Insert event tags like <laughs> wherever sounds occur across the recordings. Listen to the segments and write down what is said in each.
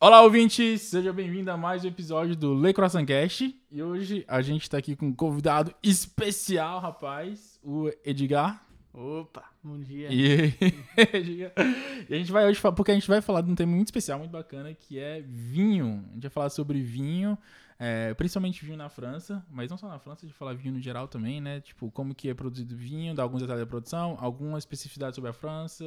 Olá, ouvintes! Seja bem-vindo a mais um episódio do Le Croissant Cast. E hoje a gente tá aqui com um convidado especial, rapaz, o Edgar. Opa, bom dia. E, <laughs> Edgar. e a gente vai hoje, porque a gente vai falar de um tema muito especial, muito bacana, que é vinho. A gente vai falar sobre vinho, é, principalmente vinho na França, mas não só na França, a gente vai falar vinho no geral também, né? Tipo, como que é produzido vinho, dar alguns detalhes da produção, alguma especificidade sobre a França,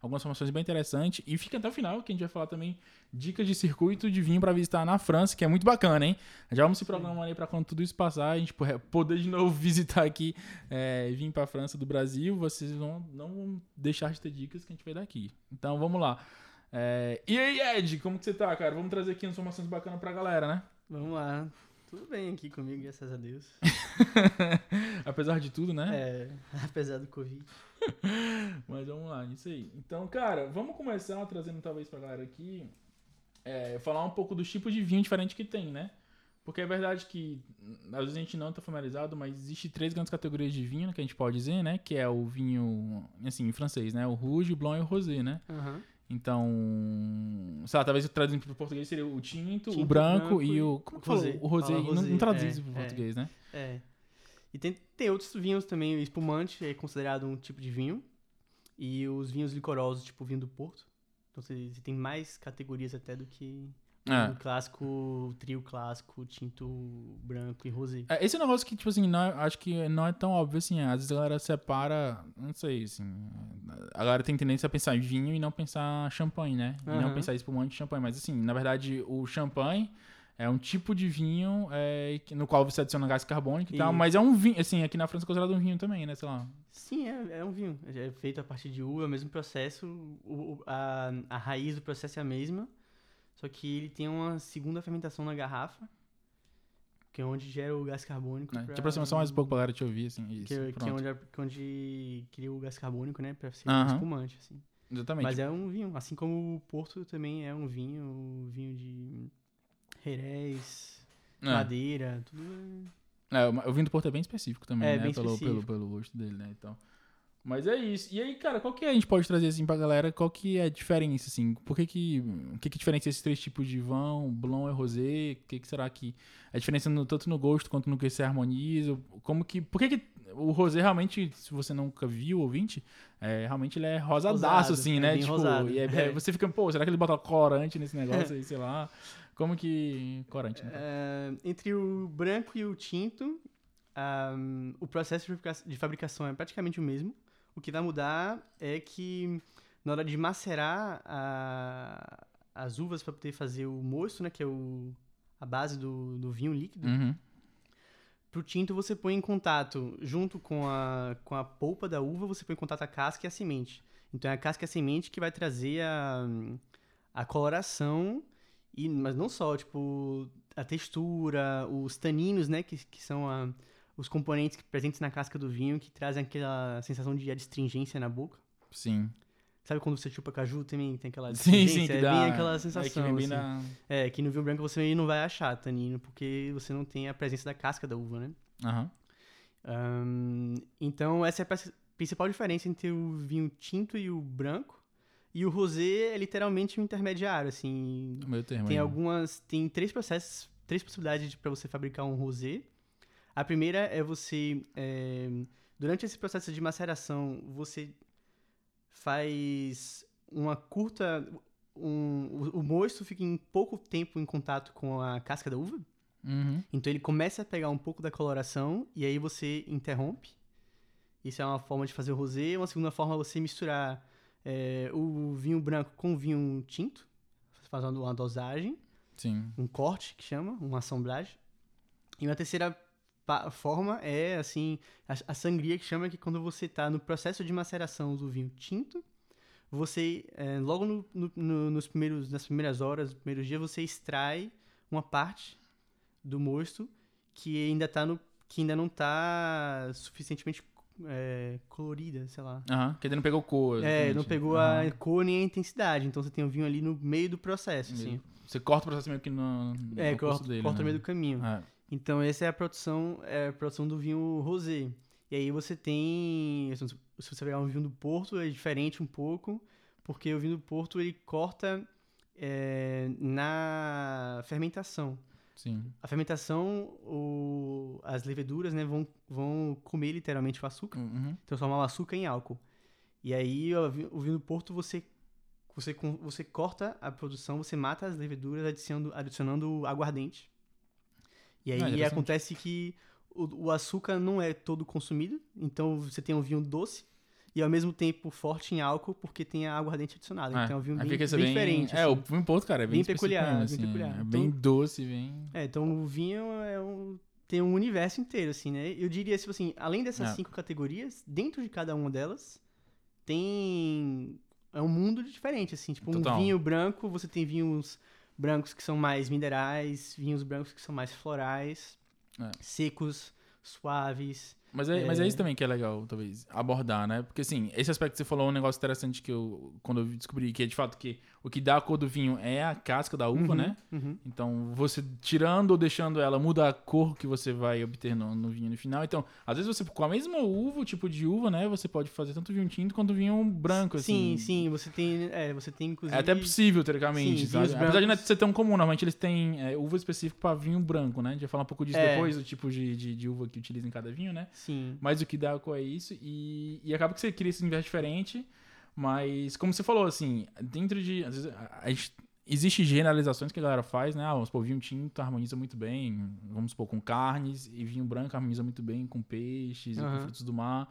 algumas informações bem interessantes. E fica até o final, que a gente vai falar também dicas de circuito de vinho para visitar na França, que é muito bacana, hein? Já vamos se programando aí para quando tudo isso passar, a gente po- poder de novo <laughs> visitar aqui, é, vir para a França do Brasil. Vocês vão, não vão deixar de ter dicas que a gente vai dar aqui. Então vamos lá. É, e aí, Ed, como que você tá, cara? Vamos trazer aqui informações bacanas pra galera, né? Vamos lá. Tudo bem aqui comigo, graças a Deus. <laughs> Apesar de tudo, né? É, <laughs> apesar do Covid. <laughs> Mas vamos lá, isso aí. Então, cara, vamos começar trazendo talvez pra galera aqui, é, falar um pouco dos tipos de vinho diferente que tem, né? Porque é verdade que, às vezes a gente não tá familiarizado, mas existe três grandes categorias de vinho que a gente pode dizer, né? Que é o vinho, assim, em francês, né? O rouge, o blanc e o rosé, né? Aham. Então, sei lá, talvez traduzindo para o português seria o tinto, o Tinto, branco, branco e o. Como que rosé. falou? O rosé. Não, não traduz é, para o é. português, né? É. E tem, tem outros vinhos também. O espumante é considerado um tipo de vinho. E os vinhos licorosos, tipo o vinho do Porto. Então você, você tem mais categorias até do que É. o clássico, trio clássico, tinto, branco e rosé. É, Esse é um negócio que, tipo assim, não é- acho que não é tão óbvio assim. Às vezes a galera separa, não sei, assim. A galera tem tendência a pensar em vinho e não pensar champanhe, né? E não Aham. pensar espumante e champanhe. Mas, assim, na verdade, o champanhe é um tipo de vinho é, no qual você adiciona gás carbônico e tal. Isso. Mas é um vinho, assim, aqui na França é considerado um vinho também, né? Sei lá. Sim, é, é um vinho. É feito a partir de uva, é o mesmo processo. o- a, a raiz do processo é a mesma. Só que ele tem uma segunda fermentação na garrafa. Que é onde gera o gás carbônico. Né? pra- Te aproxima só mais um pouco pra galera te ouvir, assim. Isso, Que, que é onde, que é onde cria o gás carbônico, né? Pra ser Aham. espumante, assim. Exatamente. Mas é um vinho. Assim como o Porto também é um vinho. um vinho de Jerez, É. madeira, tudo é... É, o vinho do Porto é bem específico também, É, né? bem pelo, pelo, específico. pelo gosto dele, né? Então. Mas é isso. E aí, cara, qual que a gente pode trazer assim pra galera? Qual que é a diferença, assim? Por que que... O que que diferencia esses três tipos de vão, blanc e rosé? O que que será que... A diferença no- tanto no gosto quanto no que se harmoniza? Como que... Por que que o rosé realmente, se você nunca viu, ouvinte, é, realmente ele é rosadaço, Rosado, assim, é né? tipo, rosado. e é- é- você fica, pô, será que ele bota corante nesse negócio aí, <laughs> sei lá? Como que... Corante, né? É, entre o branco e o tinto, ahm, o processo de fabricação é praticamente o mesmo. O que vai mudar é que na hora de macerar a- as uvas para poder fazer o mosto, né, que é o, a base do, do vinho líquido, Uhum. pro tinto você põe em contato, junto com a, com a polpa da uva, você põe em contato a casca e a semente. Então é a casca e a semente que vai trazer a, a coloração, e, mas não só, tipo, a textura, os taninos, né, que, que são a- os componentes que- presentes na casca do vinho que trazem aquela sensação de adstringência na boca. Sim. Sabe quando você chupa caju também tem aquela Sim, sim, que é dá... bem aquela É, que sensação. vem bem assim. na... É, que no vinho branco você não vai achar tanino, porque você não tem a presença da casca da uva, né? Aham. Ahn, então, essa é a prin- principal diferença entre o vinho tinto e o branco. E o rosé é literalmente um intermediário, assim. O meu termo Tem algumas... Tem três processos, três possibilidades para você fabricar um rosé. A primeira é você... é, durante esse processo de maceração, você faz uma curta... Um, o, o mosto fica em pouco tempo em contato com a casca da uva. Uhum. Então ele começa a pegar um pouco da coloração e aí você interrompe. Isso é uma forma de fazer o rosé. Uma segunda forma é você misturar é, o vinho branco com o vinho tinto. Você faz uma, dosagem, Sim. um corte que chama, uma assemblagem. E uma terceira forma é assim a, a sangria que chama que quando você está no processo de maceração do vinho tinto, você é, logo no- no- no- nos primeiros nas primeiras horas, nos primeiros dias você extrai uma parte do mosto que ainda tá no que ainda não tá suficientemente é, colorida, sei lá. Aham. Que ele não pegou cor. É, não pegou Aham. a cor nem a intensidade. Então você tem o vinho ali no meio do processo, assim. Você corta o processo meio que no, no É, corta, dele. corta né? no meio do caminho. É. Então essa é a produção, é a produção do vinho rosé. E aí você tem, se você pegar um vinho do Porto, é diferente um pouco, porque o vinho do Porto ele corta é, na fermentação. Sim. A fermentação, o- as leveduras, né, vão, vão comer literalmente o açúcar, Uhum. transformar o açúcar em álcool. E aí, o vi- o vinho do Porto, você, você, você corta a produção, você mata as leveduras adicionando, adicionando aguardente. E aí Ah, acontece que o, o açúcar não é todo consumido, então você tem um vinho doce e ao mesmo tempo forte em álcool, porque tem a aguardente adicionada. É, Então é um vinho bem, esse bem diferente. É, assim. o vinho Porto, cara, é bem, Bem peculiar, bem assim, peculiar. É Então- bem doce, bem... É, então o vinho é um, tem um universo inteiro, assim, né? Eu diria, tipo assim, além dessas É. cinco categorias, dentro de cada uma delas, tem... É um mundo diferente, assim. Tipo, Total. um vinho branco, você tem vinhos brancos que são mais minerais, vinhos brancos que são mais florais, É. secos, suaves. Mas é, mas é É. isso também que é legal, talvez, abordar, né? Porque, assim, esse aspecto que você falou é um negócio interessante que eu, quando eu descobri, que é de fato que o que dá a cor do vinho é a casca da uva, Uhum, né? uhum. Então, você tirando ou deixando ela, muda a cor que você vai obter no, no vinho no final. Então, às vezes você, com a mesma uva, o tipo de uva, né? Você pode fazer tanto vinho tinto quanto vinho branco, assim. Sim, sim, você tem, é, você tem inclusive... É até possível, teoricamente, Sim, sabe? Apesar de não ser tão comum, normalmente eles têm é, uva específica para vinho branco, né? A gente vai falar um pouco disso É. depois, do tipo de, de, de uva que utiliza em cada vinho, né? Sim. Mas o que dá é isso. E, e acaba que você cria esse universo diferente. Mas, como você falou, assim, dentro de. Às vezes, a, a gente, existe generalizações que a galera faz, né? Ah, vamos supor, vinho tinto harmoniza muito bem, vamos supor, com carnes, e vinho branco harmoniza muito bem com peixes e com frutos do mar.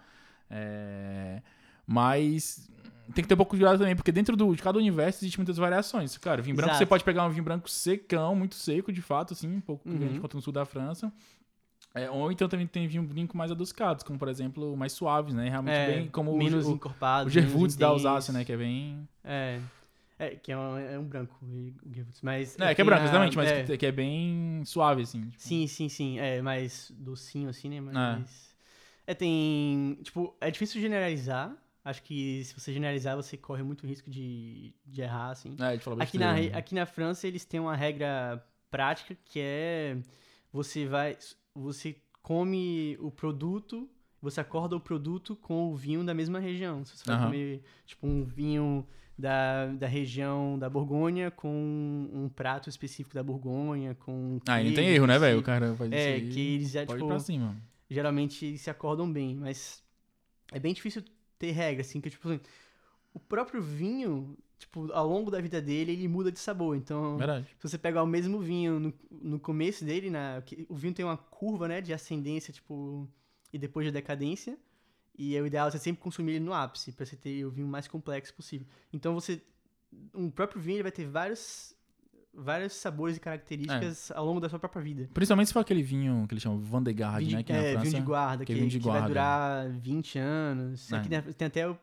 É, Mas tem que ter um pouco de cuidado também, porque dentro do, de cada universo existe muitas variações. Cara, vinho branco, Exato. você pode pegar um vinho branco secão, muito seco, de fato, assim, um pouco que a gente Uhum. encontra no sul da França. É, ou então também tem vinho branco mais adocicados, como por exemplo, mais suaves, né? Realmente É, bem como o- menos o, encorpado. o Gervutz da. Alsácia, né? Que é bem. É. É, que é um, é um branco, o mas... É, que é branco, exatamente, mas é, que, que é bem suave, assim. tipo. Sim, sim, sim. É mais docinho, assim, né? É. Mas... É, tem... Tipo, é difícil generalizar. Acho que se você generalizar, você corre muito risco de, de errar, assim. É, de falar Aqui na, né? aqui na França, eles têm uma regra prática que é... Você vai... Você come o produto... Você acorda o produto com o vinho da mesma região. Se você vai Aham. comer, tipo, um vinho da, da região da Borgonha com um prato específico da Borgonha, com... Ah, e não tem erro, né, velho? O cara faz É, isso aí. que eles já, Pode tipo, pra cima. geralmente se acordam bem, mas é bem difícil ter regra, assim, que, tipo, assim, o próprio vinho, tipo, ao longo da vida dele, ele muda de sabor, então... Verdade. Se você pegar o mesmo vinho no, no começo dele, na, que o vinho tem uma curva, né, de ascendência, tipo, e depois de decadência. E é o ideal é você sempre consumir ele no ápice, pra você ter o vinho mais complexo possível. Então você. Um próprio vinho ele vai ter vários, vários sabores e características ao longo da sua própria vida. Principalmente se for aquele vinho que eles chamam Vandegard, Vinho de- né? Aqui é, na França. vinho de guarda, que que, é vinho de que vai guarda. durar 20 anos. É. Aqui tem até o-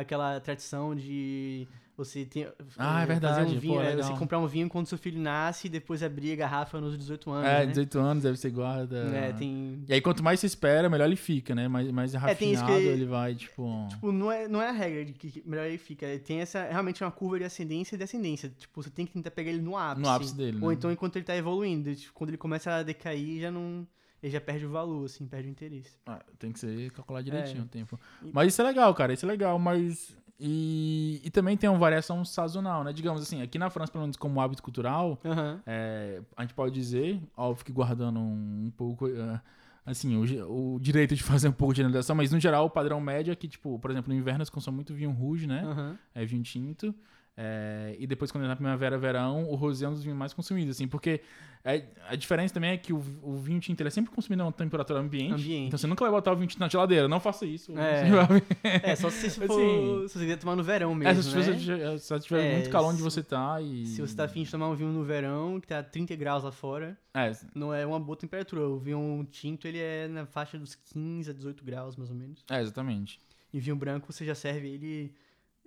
aquela tradição de você ter, Ah, é eh, verdade, fazer um pô, vinho, é, legal. você comprar um vinho quando seu filho nasce e depois abrir a garrafa nos 18 anos, É, né? 18 anos, deve ser guarda. É, tem... E aí, quanto mais você espera, melhor ele fica, né? Mais, mais É, rafinado que- ele vai, tipo... Tipo, não é, não é a regra de que melhor ele fica. Tem essa, realmente uma curva de ascendência e descendência. Tipo, você tem que tentar pegar ele no ápice. No ápice dele, Ou né? então enquanto ele tá evoluindo. Tipo, quando ele começa a decair, já não... Ele já perde o valor, assim, perde o interesse. Ah, tem que ser calculado direitinho É. o tempo. Mas isso é legal, cara. Isso é legal, mas. E, e também tem uma variação sazonal, né? Digamos assim, aqui na França, pelo menos como hábito cultural, Aham. é, a gente pode dizer, óbvio que guardando um, um pouco. é, assim, o, o direito de fazer um pouco de generalização, mas no geral o padrão médio é que, tipo, por exemplo, no inverno eles consomem muito vinho rouge, né? Aham. é vinho tinto. É, e depois, quando é na primavera, verão, o rosé é um dos vinhos mais consumidos, assim, porque é- a diferença também é que o, o vinho tinto ele é sempre consumido a uma temperatura ambiente, Ambiente. Então você nunca vai botar o vinho tinto na geladeira, não faça isso. É. <laughs> É, só se, for, Assim, se você quiser tomar no verão É, mesmo, se né? você tiver, se você tiver É, muito calor onde você tá e. Se você tá afim de tomar um vinho no verão, que tá 30 graus lá fora, É, não é uma boa temperatura. O vinho tinto, ele é na faixa dos 15 a 18 graus, mais ou menos. é, exatamente. E vinho branco, você já serve ele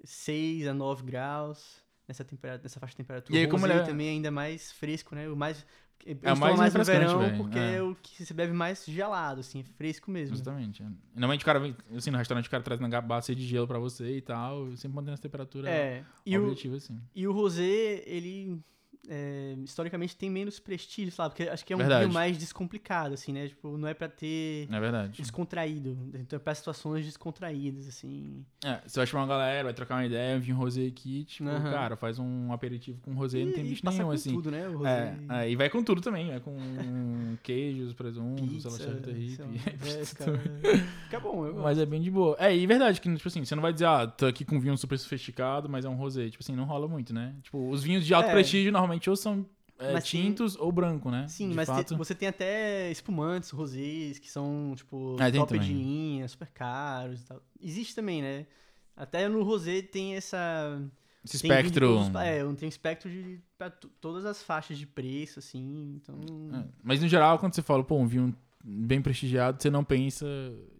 6 a 9 graus nessa, temperatura, nessa faixa de temperatura. E aí, como ele é- também é ainda mais fresco, né? O mais... Eu É mais mais no verão, velho, porque é. é. o que se bebe mais gelado, assim, é fresco mesmo. Exatamente. é. Normalmente o cara vem, assim, no restaurante o cara traz na bacia de gelo pra você e tal, sempre mantendo essa temperatura É, e o, assim. e o rosé, ele... é, historicamente tem menos prestígio, sabe? Porque acho que é um Verdade. vinho mais descomplicado, assim, né? Tipo, não é pra ter É verdade. descontraído. Então é pra situações descontraídas, assim. É, você vai chamar uma galera, vai trocar uma ideia, um vinho rosé aqui, tipo, Aham. cara, faz um aperitivo com rosé, não tem bicho passa nenhum, com assim. tudo, né? O É, rosé, é, e vai com tudo também, vai com <laughs> queijos, presuntos, pizza, salada lá, é. Fica bom, eu gosto. Mas é bem de boa. É, e verdade que, tipo assim, você não vai dizer, ah, tô aqui com um vinho super sofisticado, mas é um rosé. Tipo assim, não rola muito, né? Tipo, os vinhos de alto É. prestígio normalmente ou são é, Mas tem- tintos ou branco, né? Sim, de mas te- você tem até espumantes, rosés, que são, tipo, É, top de linha, super caros e tal. Existe também, né? Até no rosé tem essa... Esse tem espectro. todos os- é, tem um espectro de pra to- todas as faixas de preço, assim, então... É, Mas no geral, quando você fala, pô, um vinho bem prestigiado, você não pensa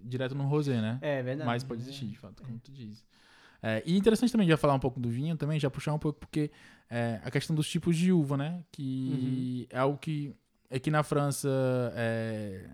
direto no rosé, né? É, verdade. Mas pode é. existir, de fato, como tu diz. É, e interessante também já falar um pouco do vinho também, já puxar um pouco, porque é, a questão dos tipos de uva, né? Que Uhum. é algo que aqui na França é.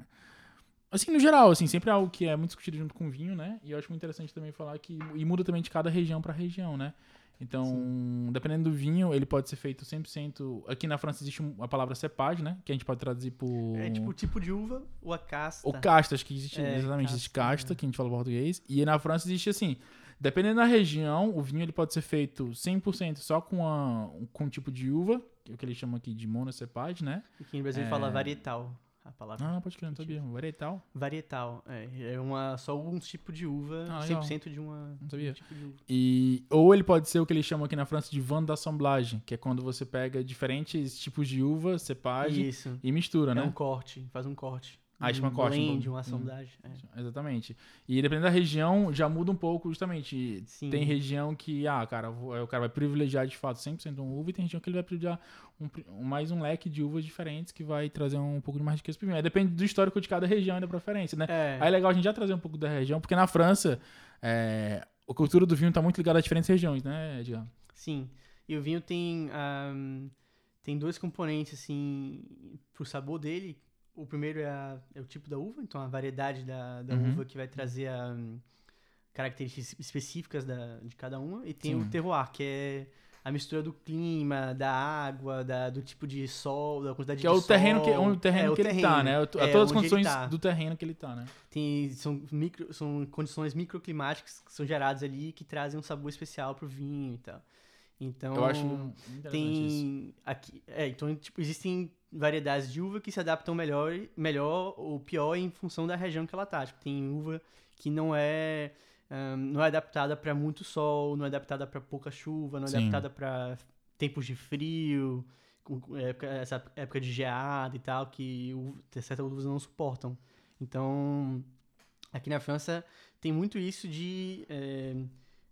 Assim, no geral, assim, sempre é algo que é muito discutido junto com vinho, né? E eu acho muito interessante também falar que. E muda também de cada região para região, né? Então, dependendo do vinho, ele pode ser feito 100%. Aqui na França existe a palavra cepage, né? Que a gente pode traduzir por. É tipo o tipo de uva ou a casta. O casta, acho que existe, É, exatamente, existe casta, casta, é. que a gente fala em português. E na França existe assim, dependendo da região, o vinho ele pode ser feito 100% só com, a, com um tipo de uva, que é o que eles chamam aqui de monocepage, né? Aqui no Brasil É. fala varietal, a palavra. Ah, pode crer, não sabia. Varietal, Varietal, é, é uma, só um tipo de uva, Ah, legal. 100% de uma não sabia. um tipo de uva. E, ou ele pode ser o que eles chamam aqui na França de vin d'assemblage, que é quando você pega diferentes tipos de uva, cepage, Isso, e mistura, é né? um corte, faz um corte. Ah, chama um corte, blend, um- uma um- assemblagem. é. Exatamente. E dependendo da região, já muda um pouco, justamente. Sim. Tem região que, ah, cara, o cara vai privilegiar de fato 100% uma uva, e tem região que ele vai privilegiar um um- mais um leque de uvas diferentes que vai trazer um pouco de mais riqueza pro vinho. Aí depende do histórico de cada região e da preferência, né? É, Aí é legal a gente já trazer um pouco da região, porque na França, é, a cultura do vinho tá muito ligada a diferentes regiões, né, Edgar? sim. E o vinho tem, ahm, tem dois componentes, assim, pro sabor dele. O primeiro é, a- é o tipo da uva, então a variedade da, da Uhum. uva que vai trazer a, características específicas da, de cada uma. E tem Sim. o terroir, que é a mistura do clima, da água, da, do tipo de sol, da quantidade Que é de o terreno que, sol. o terreno É, o que ele tá, terreno. né? A É, todas as onde condições tá. do terreno que ele tá, né? Tem, são, micro, são condições microclimáticas que são geradas ali que trazem um sabor especial pro vinho e tal. Então, Eu acho tem aqui, é, então tipo, existem variedades de uva que se adaptam melhor, melhor ou pior em função da região que ela tá. Tipo, tem uva que não é ahn, não é adaptada para muito sol, não é adaptada para pouca chuva, não é Sim. adaptada para tempos de frio, época, essa época de geada e tal, que certas uvas não suportam. Então, aqui na França tem muito isso de é,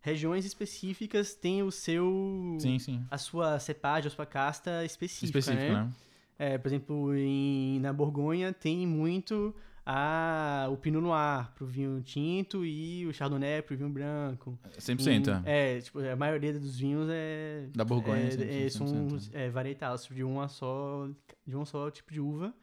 regiões específicas têm o seu Sim, sim. a sua cepagem, a sua casta específica, Específico, né? né? É, por exemplo, em, na Borgonha tem muito a, o Pinot Noir pro vinho tinto e o Chardonnay pro vinho branco. 100%. Em- é. é, tipo, a maioria dos vinhos é Da Borgonha, é, sim, é, sim, são 100%. é, varietais de uma só de um só tipo de uva.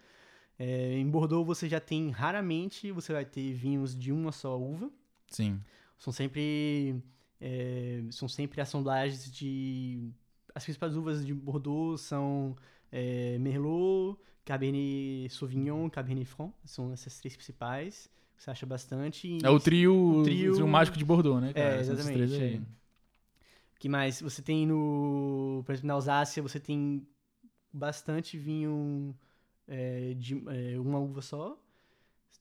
É, em Bordeaux você já tem raramente você vai ter vinhos de uma só uva. Sim. São sempre é, são sempre assemblagens de as principais uvas de Bordeaux são é, Merlot, Cabernet Sauvignon, Cabernet Franc, são essas três principais. Você acha bastante. É o trio, o o trio- trio mágico de Bordeaux, né, cara? É, exatamente, é. que mais? Você tem no, por exemplo, na Alsácia você tem bastante vinho é, de é, uma uva só.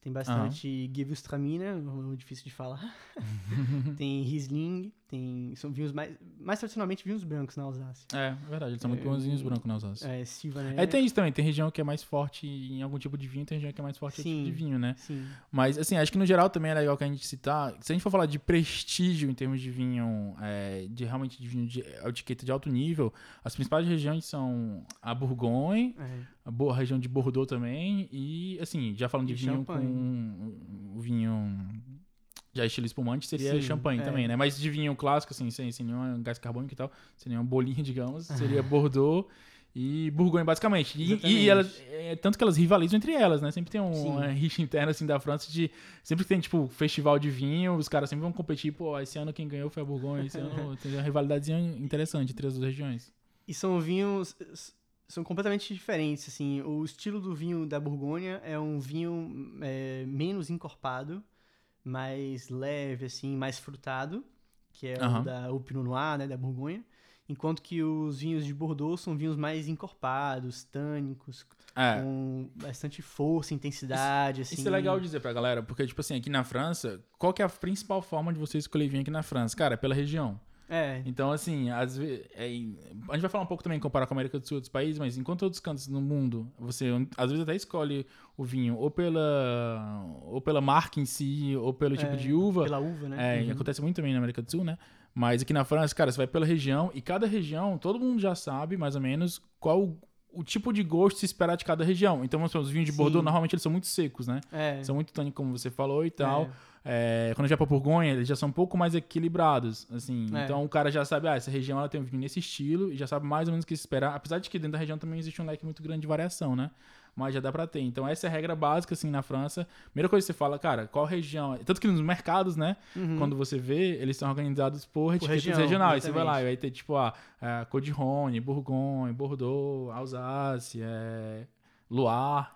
Tem bastante Gewürztraminer, um nome difícil de falar. <laughs> tem Riesling, tem são vinhos mais mais tradicionalmente vinhos brancos na Alsácia. É, é verdade. Eles são muito É, bonzinhos brancos na Alsácia. É, Sylvaner. É, tem isso também. Tem região que é mais forte em algum tipo de vinho, tem região que é mais forte em Sim. tipo de vinho, né? Sim. Mas, assim, acho que no geral também é legal que a gente citar. Se a gente for falar de prestígio em termos de vinho, é, de realmente de vinho de etiqueta de alto nível, as principais regiões são a Bourgogne, É. a, Bo- a região de Bordeaux também, e, assim, já falando de E vinho champanhe. com. O vinho. Já estilo espumante seria Sim, champanhe é. também, né? Mas de vinho clássico, assim, sem, sem nenhum gás carbônico e tal, sem nenhuma bolinha, <laughs> digamos, seria Bordeaux e Bourgogne, basicamente. E, e elas, é, tanto que elas rivalizam entre elas, né? Sempre tem um, Sim. uma rixa interna, assim, da França de... Sempre que tem, tipo, festival de vinho, os caras sempre vão competir, pô, esse ano quem ganhou foi a Bourgogne, esse ano <laughs> tem uma rivalidadezinha interessante entre as duas regiões. E são vinhos são completamente diferentes, assim. O estilo do vinho da Borgonha é um vinho é, menos encorpado, mais leve, assim, mais frutado, que é Aham. o da o Pinot Noir, né, da Borgonha. Enquanto que os vinhos de Bordeaux são vinhos mais encorpados, tânicos, É. com bastante força, intensidade, assim. Isso é legal dizer pra galera, porque, tipo assim, aqui na França, qual que é a principal forma de você escolher vinho aqui na França? Cara, é pela região. É, Então, assim, às vezes. a gente vai falar um pouco também, comparar com a América do Sul e outros países, mas enquanto outros cantos no mundo, você às vezes até escolhe o vinho ou pela, ou pela marca em si, ou pelo tipo É, de uva. pela uva, né? É, e Uhum. acontece muito também na América do Sul, né? Mas aqui na França, cara, você vai pela região e cada região, todo mundo já sabe mais ou menos qual o, tipo de gosto se esperar de cada região. Então, vamos os vinhos de Sim. Bordeaux, normalmente eles são muito secos, né? É, São muito tânicos, como você falou e tal. É. É, quando gente vai pra Borgonha, eles já são um pouco mais equilibrados, assim. É. Então o cara já sabe, ah, essa região ela tem um vinho nesse estilo e já sabe mais ou menos o que se esperar. Apesar de que dentro da região também existe um leque muito grande de variação, né? Mas já dá pra ter. Então essa é a regra básica, assim, na França. Primeira coisa que você fala, cara, qual região... Tanto que nos mercados, né? Uhum. Quando você vê, eles são organizados por etiquetas região, regionais. Você vai lá e exatamente. vai ter, tipo, ah, é, Côte de Rhône, Bourgogne, Bordeaux, Alsácia, é, Loire.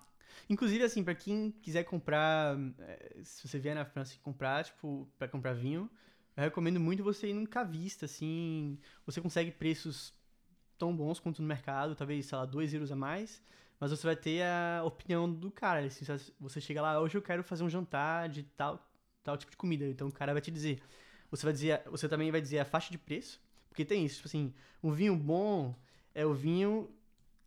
Inclusive, assim, pra quem quiser comprar, eh, se você vier na França e comprar, tipo, pra comprar vinho, eu recomendo muito você ir num cavista, assim, você consegue preços tão bons quanto no mercado, talvez, sei lá, 2 euros a mais, mas você vai ter a opinião do cara, assim, você chega lá, hoje eu quero fazer um jantar de tal, tal tipo de comida, então o cara vai te dizer, você vai dizer, você também vai dizer a faixa de preço, porque tem isso, tipo assim, um vinho bom é o vinho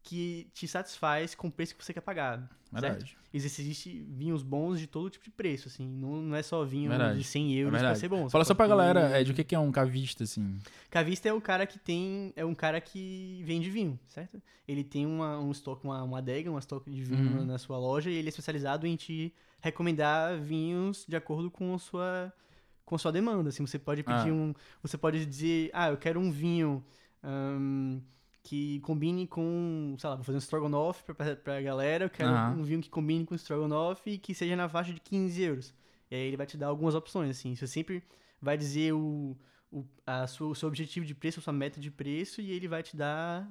que te satisfaz com o preço que você quer pagar. Certo? Verdade. Existe, existe vinhos bons de todo tipo de preço, assim. Não, não é só vinho Verdade. de 100 euros É pra ser bom. Fala só pra ter- galera é, de o que é um cavista, assim. Cavista é o cara que tem... É um cara que vende vinho, certo? Ele tem uma, um estoque, uma, uma adega, um estoque de vinho Uhum. na, sua loja e ele é especializado em te recomendar vinhos de acordo com a sua, com a sua demanda. Assim, você pode pedir Ah. um... Você pode dizer, ah, eu quero um vinho... ahn, que combine com, sei lá, vou fazer um strogonoff pra, pra, galera, eu quero Aham. um vinho que combine com strogonoff e que seja na faixa de 15 euros. E aí ele vai te dar algumas opções, assim. Você sempre vai dizer o, o, a sua, o seu objetivo de preço, a sua meta de preço, e ele vai te dar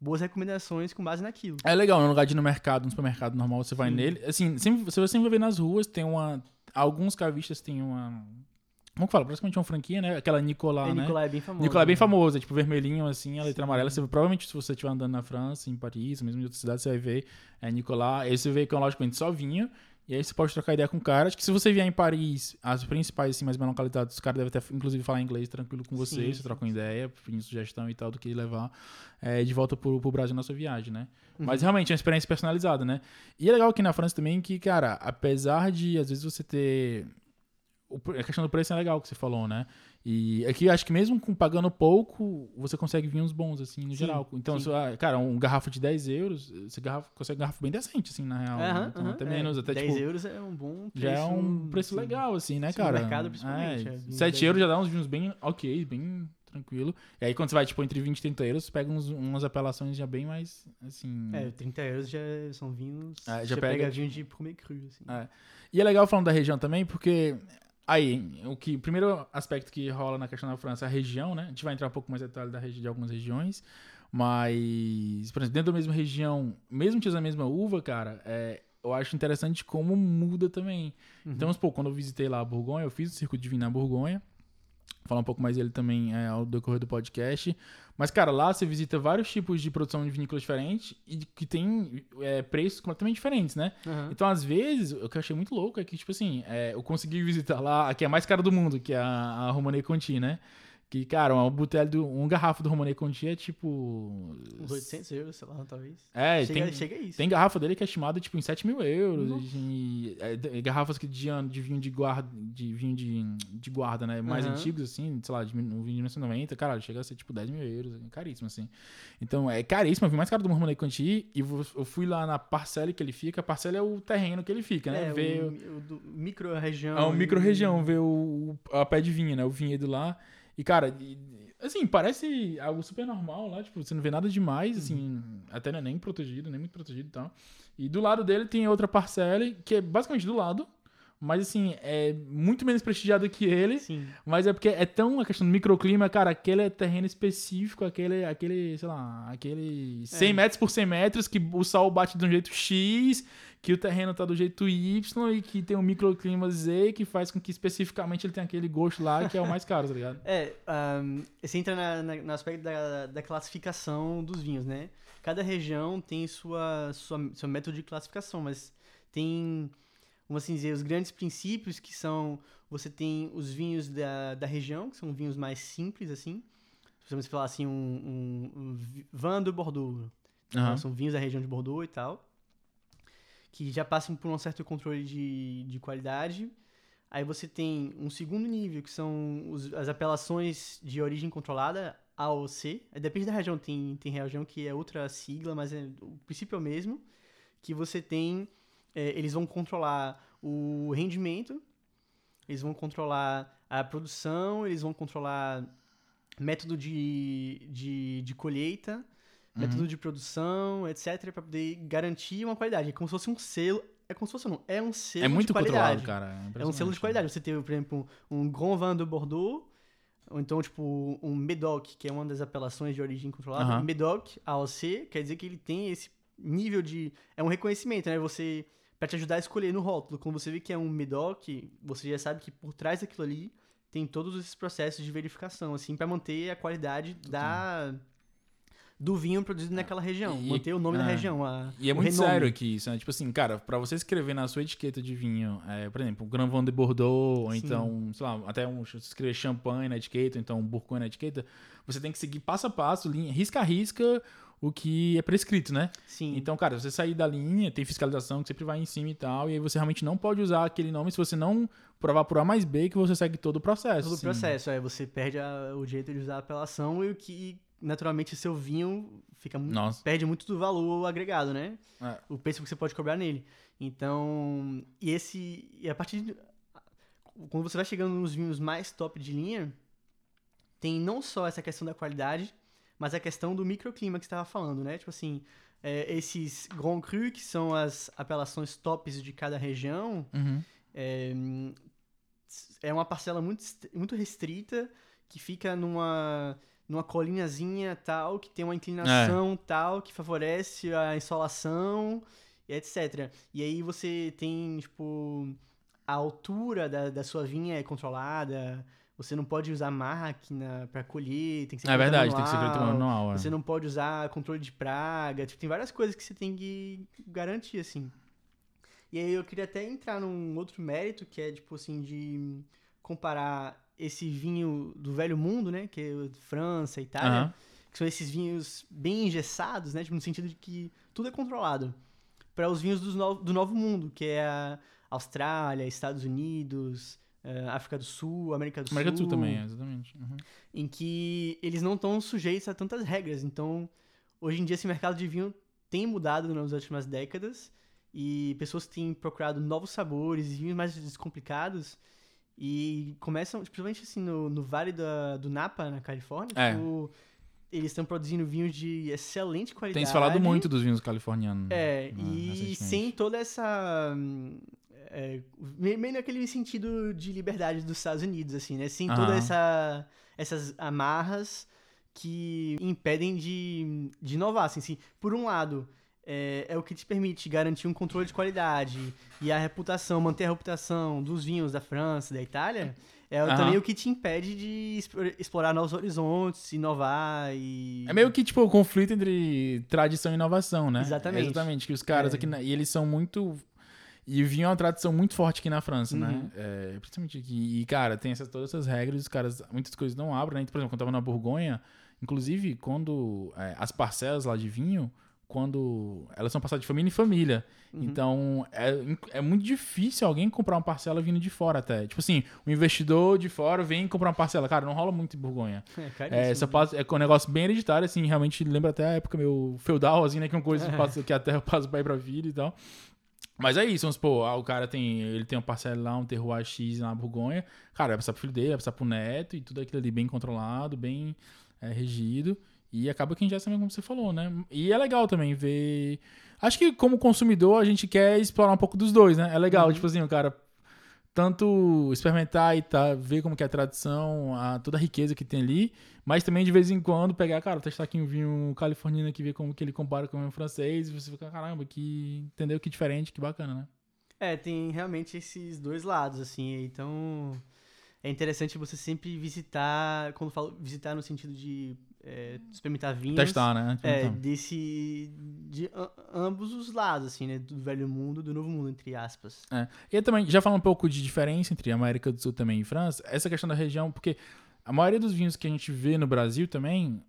boas recomendações com base naquilo. É legal, no lugar de ir no mercado, no supermercado normal, você vai Sim. nele. Assim, sempre, você sempre vai ver nas ruas, tem uma. Alguns cavistas têm uma. Como que fala? Praticamente uma franquia, né? Aquela Nicolás, É, né? Nicolai é bem famoso. Nicolás é bem né? famoso, é tipo vermelhinho assim, a letra Sim. amarela. Você, provavelmente, se você estiver andando na França, em Paris, mesmo em outras cidades, você vai ver é, Nicolás. Aí você vê que é logicamente só vinho. E aí você pode trocar ideia com o cara. Acho que se você vier em Paris, as principais, assim, mais bem localizadas, os caras devem até, inclusive, falar inglês tranquilo com você. Sim, você troca uma ideia, pedir sugestão e tal do que levar é, de volta pro, pro Brasil na sua viagem, né? Uhum. Mas realmente é uma experiência personalizada, né? E é legal aqui na França também que, cara, apesar de às vezes você ter. A questão do preço é legal que você falou, né? E aqui eu acho que mesmo com pagando pouco, você consegue vinhos bons, assim, no Sim, geral. Então, sim. ah, cara, um garrafa de 10 euros, você garrafa, consegue garrafa bem decente, assim, na real. né? Então, até é, menos, até 10 tipo. euros é um bom preço. Já é um preço assim. legal, assim, né, Sim, no cara? mercado, principalmente, É, é, vinho 7 10 euros já dá uns vinhos bem ok, bem tranquilo. E aí quando você vai, tipo, entre 20 e 30 euros, você pega uns, umas apelações já bem mais, assim... É, 30 euros já são vinhos. Já já pega- pega vinho de comer cru, assim. É. E é legal falando da região também, porque aí, o que o primeiro aspecto que rola na questão da França é a região, né? A gente vai entrar um pouco mais em detalhe da regi- de algumas regiões, mas, por exemplo, dentro da mesma região, mesmo que a mesma uva, cara, é, eu acho interessante como muda também. Uhum. Então, vamos supor, quando eu visitei lá a Borgonha, eu fiz o circuito de vinho na Borgonha, falar um pouco mais dele também é, ao decorrer do podcast. Mas, cara, lá você visita vários tipos de produção de vinícolas diferentes e que tem é, preços completamente diferentes, né? Aham. Então, às vezes, o que eu achei muito louco é que, tipo assim, é, eu consegui <laughs> visitar lá, a que é a mais cara do mundo, que é a, a Romanée Conti, né? Que, cara, uma botella, do, um garrafa do Romanée Conti é tipo... Uns 800 euros, sei lá, talvez. É, chega, tem, chega isso. tem garrafa dele que é estimada, tipo, em 7 mil euros. E, é, de- garrafas que de, de vinho de guarda, de vinho de, de guarda, né? Mais Aham. antigos, assim, sei lá, de vinho de 1990, cara, chega a ser, tipo, 10 mil euros. É caríssimo, assim. Então, é caríssimo. Eu vi mais caro do Romanée Conti e eu fui lá na parcela que ele fica. A parcela é o terreno que ele fica, né? É, ver o, o micro-região. é ali. micro-região, ver o, o- a pé de vinho, né? O vinhedo lá. E, cara, assim, parece algo super normal lá, tipo, você não vê nada demais, assim, até não é nem protegido, nem muito protegido e tal. E do lado dele tem outra parcela, que é basicamente do lado, mas assim, é muito menos prestigiado que ele. Sim. Mas é porque é tão a questão do microclima, cara, aquele é terreno específico, aquele, aquele, sei lá, aquele 100 É. metros por 100 metros, que o sol bate de um jeito X, que o terreno tá do jeito Y e que tem um microclima Z que faz com que especificamente ele tenha aquele gosto lá que é o mais caro, tá ligado? <laughs> É, ahn, você entra na, na- no aspecto da, da classificação dos vinhos, né? Cada região tem sua, sua, seu método de classificação, mas tem, vamos assim dizer, os grandes princípios que são, você tem os vinhos da, da região, que são vinhos mais simples, assim. Vamos falar assim, um, um, um vin de Bordeaux. Né? São vinhos da região de Bordeaux e tal. Que já passam por um certo controle de, de qualidade. Aí você tem um segundo nível, que são os- as apelações de origem controlada, AOC. Depende da região, tem, tem região que é outra sigla, mas é, o princípio é o mesmo. Que você tem, é, eles vão controlar o rendimento, eles vão controlar a produção, eles vão controlar método de, de, de colheita, método de produção, etc, para poder garantir uma qualidade. É como se fosse um selo, é como se fosse não, é um selo É muito de qualidade. controlado, cara. É um impressionante. selo de qualidade. Você tem, por exemplo, um Grand Vin de Bordeaux, ou então, tipo, um Medoc, que é uma das apelações de origem controlada. Aham. Medoc, AOC, quer dizer que ele tem esse nível de... É um reconhecimento, né? Você... Pra te ajudar a escolher no rótulo. Quando você vê que é um Medoc, você já sabe que por trás daquilo ali tem todos esses processos de verificação, assim, pra manter a qualidade da... Do vinho produzido naquela região. E- manter o nome da ah, região. A, E é muito renome. sério aqui isso, né? Tipo assim, cara, pra você escrever na sua etiqueta de vinho, é, por exemplo, Grand Vin de Bordeaux, ou Sim. então, sei lá, até um, se escrever champanhe na etiqueta, ou então Bourgogne na etiqueta, você tem que seguir passo a passo, linha, risca a risca, o que é prescrito, né? Sim. Então, cara, você sair da linha, tem fiscalização que sempre vai em cima e tal, e aí você realmente não pode usar aquele nome se você não provar por A mais B que você segue todo o processo. Todo o processo, é, você perde a- o direito de usar a apelação e o que, naturalmente, seu vinho fica Nossa. perde muito do valor agregado, né? É. O preço que você pode cobrar nele. Então, e esse, e a partir de, quando você vai chegando nos vinhos mais top de linha, tem não só essa questão da qualidade, mas a questão do microclima que você estava falando, né? Tipo assim, é, esses Grand Cru, que são as apelações tops de cada região, Uhum. é, é uma parcela muito, muito restrita que fica numa, numa colinazinha tal, que tem uma inclinação tal, que favorece a insolação, e etc. E aí você tem, tipo, a altura da, da sua vinha é controlada, você não pode usar máquina para colher, tem que ser É colheita verdade, tem que ser feito manual, manual. é. Você não pode usar controle de praga, tipo, tem várias coisas que você tem que garantir, assim. E aí eu queria até entrar num outro mérito, que é, tipo assim, de comparar esse vinho do velho mundo, né, que é França, Itália, Aham. que são esses vinhos bem engessados, né, tipo, no sentido de que tudo é controlado, para os vinhos do novo, do novo mundo, que é a Austrália, Estados Unidos, eh, África do Sul, América do América do Sul Sul também, exatamente. Uhum. em que eles não estão sujeitos a tantas regras. Então, hoje em dia, esse mercado de vinho tem mudado nas últimas décadas e pessoas têm procurado novos sabores e vinhos mais descomplicados e começam, principalmente assim, no, no Vale da, do Napa, na Califórnia, É. tipo, eles estão produzindo vinhos de excelente qualidade. Tem se falado muito dos vinhos californianos. É, né, e sem toda essa. É, meio naquele sentido de liberdade dos Estados Unidos, assim, né? Sem toda Aham. essa essas amarras que impedem de, de inovar, assim, se por um lado é, é o que te permite garantir um controle de qualidade e a reputação, manter a reputação dos vinhos da França, da Itália, é Aham. também o que te impede de explor- explorar novos horizontes, inovar e... É meio que, tipo, o conflito entre tradição e inovação, né? Exatamente. Exatamente, que os caras É. aqui, e eles são muito... E o vinho é uma tradição muito forte aqui na França, Uhum. né? É, principalmente aqui. E, cara, tem essas, todas essas regras, os caras, muitas coisas não abrem, né? Por exemplo, quando eu tava na Borgonha, inclusive, quando é, as parcelas lá de vinho, quando elas são passadas de família em família. Uhum. Então, é, é muito difícil alguém comprar uma parcela vindo de fora até. Tipo assim, o investidor de fora vem comprar uma parcela. Cara, não rola muito em Borgonha. <laughs> É, É, só passa, é um negócio bem hereditário, assim, realmente lembra até a época meio feudal, assim, né? Que é uma coisa que, <laughs> passa- que a terra passa pai pra filho e tal. Mas é isso, vamos supor, ah, o cara tem, ele tem uma parcela lá, um terroir X na Borgonha, cara, vai passar pro filho dele, vai passar pro neto, e tudo aquilo ali bem controlado, bem é, regido, e acaba que ingesta mesmo como você falou, né? E é legal também ver... Acho que como consumidor a gente quer explorar um pouco dos dois, né? É legal, Uhum. tipo assim, o cara... tanto experimentar e tá, ver como que é a tradição, a, toda a riqueza que tem ali, mas também de vez em quando pegar, cara, testar aqui um vinho californiano aqui, ver como que ele compara com o vinho francês, e você fica, caramba, que entendeu que diferente, que bacana, né? É, tem realmente esses dois lados, assim, então é interessante você sempre visitar, quando falo visitar no sentido de é, experimentar vinhos. Testar, né? É, desse. de ambos os lados, assim, né? Do velho mundo do novo mundo, entre aspas. É. E também, já falando um pouco de diferença entre América do Sul também e França, essa questão da região, porque a maioria dos vinhos que a gente vê no Brasil também,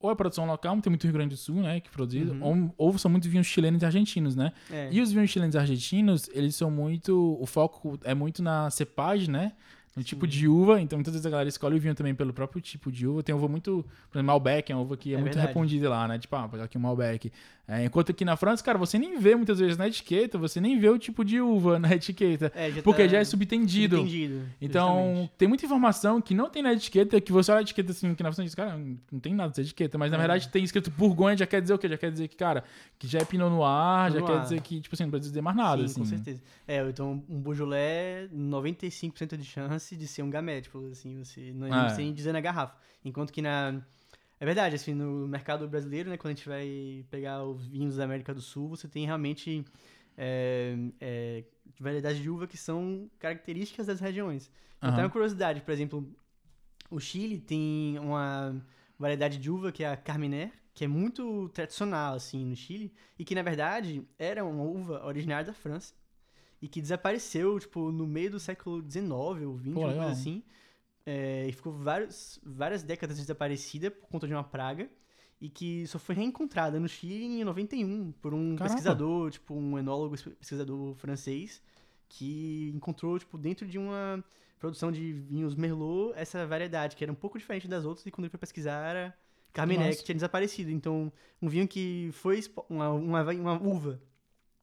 ou é produção local, tem muito Rio Grande do Sul, né, que produzido, uhum. ou, ou, são muito vinhos chilenos e argentinos, né? É. E os vinhos chilenos e argentinos, eles são muito, o foco é muito na cepagem, né? No tipo de uva, então muitas vezes a galera escolhe o vinho também pelo próprio tipo de uva. Tem uva muito, por exemplo, Malbec é uma uva que é, é muito verdade. respondida lá, né? Tipo, ah, pegar aqui um Malbec. É, enquanto aqui na França, cara, você nem vê muitas vezes na etiqueta, você nem vê o tipo de uva <laughs> na etiqueta, é, já porque tá já é subtendido. subtendido então, justamente. tem muita informação que não tem na etiqueta, que você olha a etiqueta assim, que na França diz, cara, não tem nada dessa etiqueta, mas na é. verdade tem escrito Bourgogne, já quer dizer o quê? Já quer dizer que, cara, que já é Pinot Noir, Pinot já Noir. quer dizer que, tipo assim, não precisa dizer mais nada, Sim, assim. com certeza. É, então um Beaujolais, 95% de chance de ser um tipo assim, você não, ah, sem dizer na garrafa. Enquanto que na. É verdade, assim, no mercado brasileiro, né, quando a gente vai pegar os vinhos da América do Sul, você tem realmente é, é, variedades de uva que são características das regiões. Uhum. Então, uma curiosidade, por exemplo, o Chile tem uma variedade de uva que é a Carmener, que é muito tradicional, assim, no Chile, e que, na verdade, era uma uva originária da França, e que desapareceu, tipo, no meio do século XIX ou XX, Pô, coisa assim. É, e ficou vários, várias décadas desaparecida por conta de uma praga. E que só foi reencontrada no Chile em 91 por um Caramba. pesquisador, tipo, um enólogo pesquisador francês, que encontrou, tipo, dentro de uma produção de vinhos Merlot, essa variedade, que era um pouco diferente das outras, e quando ele foi pesquisar era Carmené, que tinha desaparecido. Então, um vinho que foi uma, uma, uma uva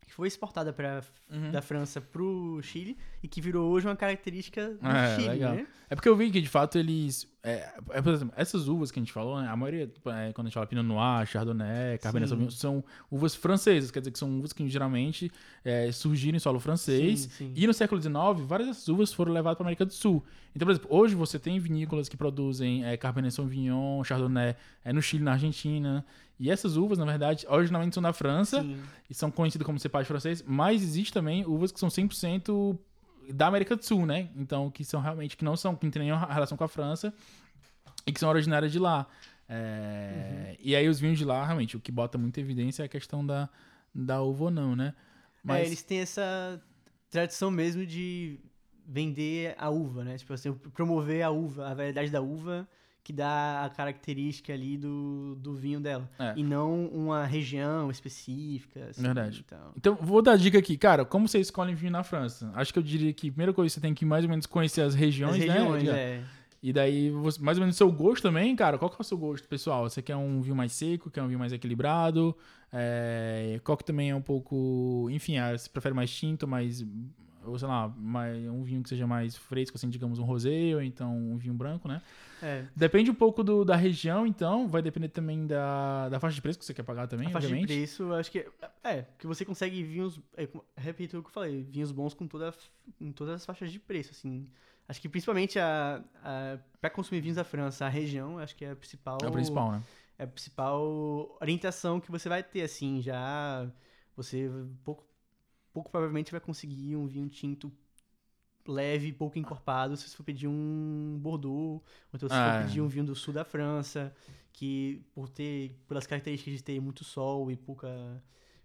que foi exportada pra, uhum. da França pro Chile e que virou hoje uma característica do é, Chile, legal. né? É porque eu vi que, de fato, eles... É, é, por exemplo, essas uvas que a gente falou, né, a maioria, é, quando a gente fala Pinot Noir, Chardonnay, Cabernet Sauvignon, são uvas francesas, quer dizer que são uvas que geralmente é, surgiram em solo francês. Sim, sim. E no século XIX, várias dessas uvas foram levadas para América do Sul. Então, por exemplo, hoje você tem vinícolas que produzem é, Cabernet Sauvignon, Chardonnay é, no Chile, na Argentina. E essas uvas, na verdade, originalmente são da França Sim. e são conhecidas como cepagem francês, mas existe também uvas que são 100% da América do Sul, né? Então, que são realmente, que não são, que não tem nenhuma relação com a França e que são originárias de lá. É, uhum. E aí os vinhos de lá, realmente, o que bota muita evidência é a questão da, da uva ou não, né? É, mas... É, eles têm essa tradição mesmo de vender a uva, né? Tipo assim, promover a uva, a variedade da uva que dá a característica ali do, do vinho dela. É. E não uma região específica. Assim, Verdade. Então. então, vou dar dica aqui. Cara, como você escolhe vinho na França? Acho que eu diria que a primeira coisa você tem que mais ou menos conhecer as regiões, as regiões né? É. E daí, mais ou menos o seu gosto também, cara. Qual que é o seu gosto, pessoal? Você quer um vinho mais seco, quer um vinho mais equilibrado? É, qual que também é um pouco... Enfim, ah, você prefere mais tinto, mais ou sei lá, mais, um vinho que seja mais fresco, assim, digamos um rosé, ou então um vinho branco, né? É. Depende um pouco do, da região, então, vai depender também da, da faixa de preço que você quer pagar também, a faixa obviamente. de preço, acho que, é, que você consegue vinhos, é, repito o que eu falei, vinhos bons com toda, em todas as faixas de preço, assim, acho que principalmente a, a para consumir vinhos da França, a região, acho que é a principal... É o principal, né? É a principal orientação que você vai ter, assim, já você pouco pouco provavelmente vai conseguir um vinho tinto leve, pouco encorpado, se você for pedir um Bordeaux, ou então se ah, for pedir um vinho do sul da França, que por ter, pelas características de ter muito sol e pouca,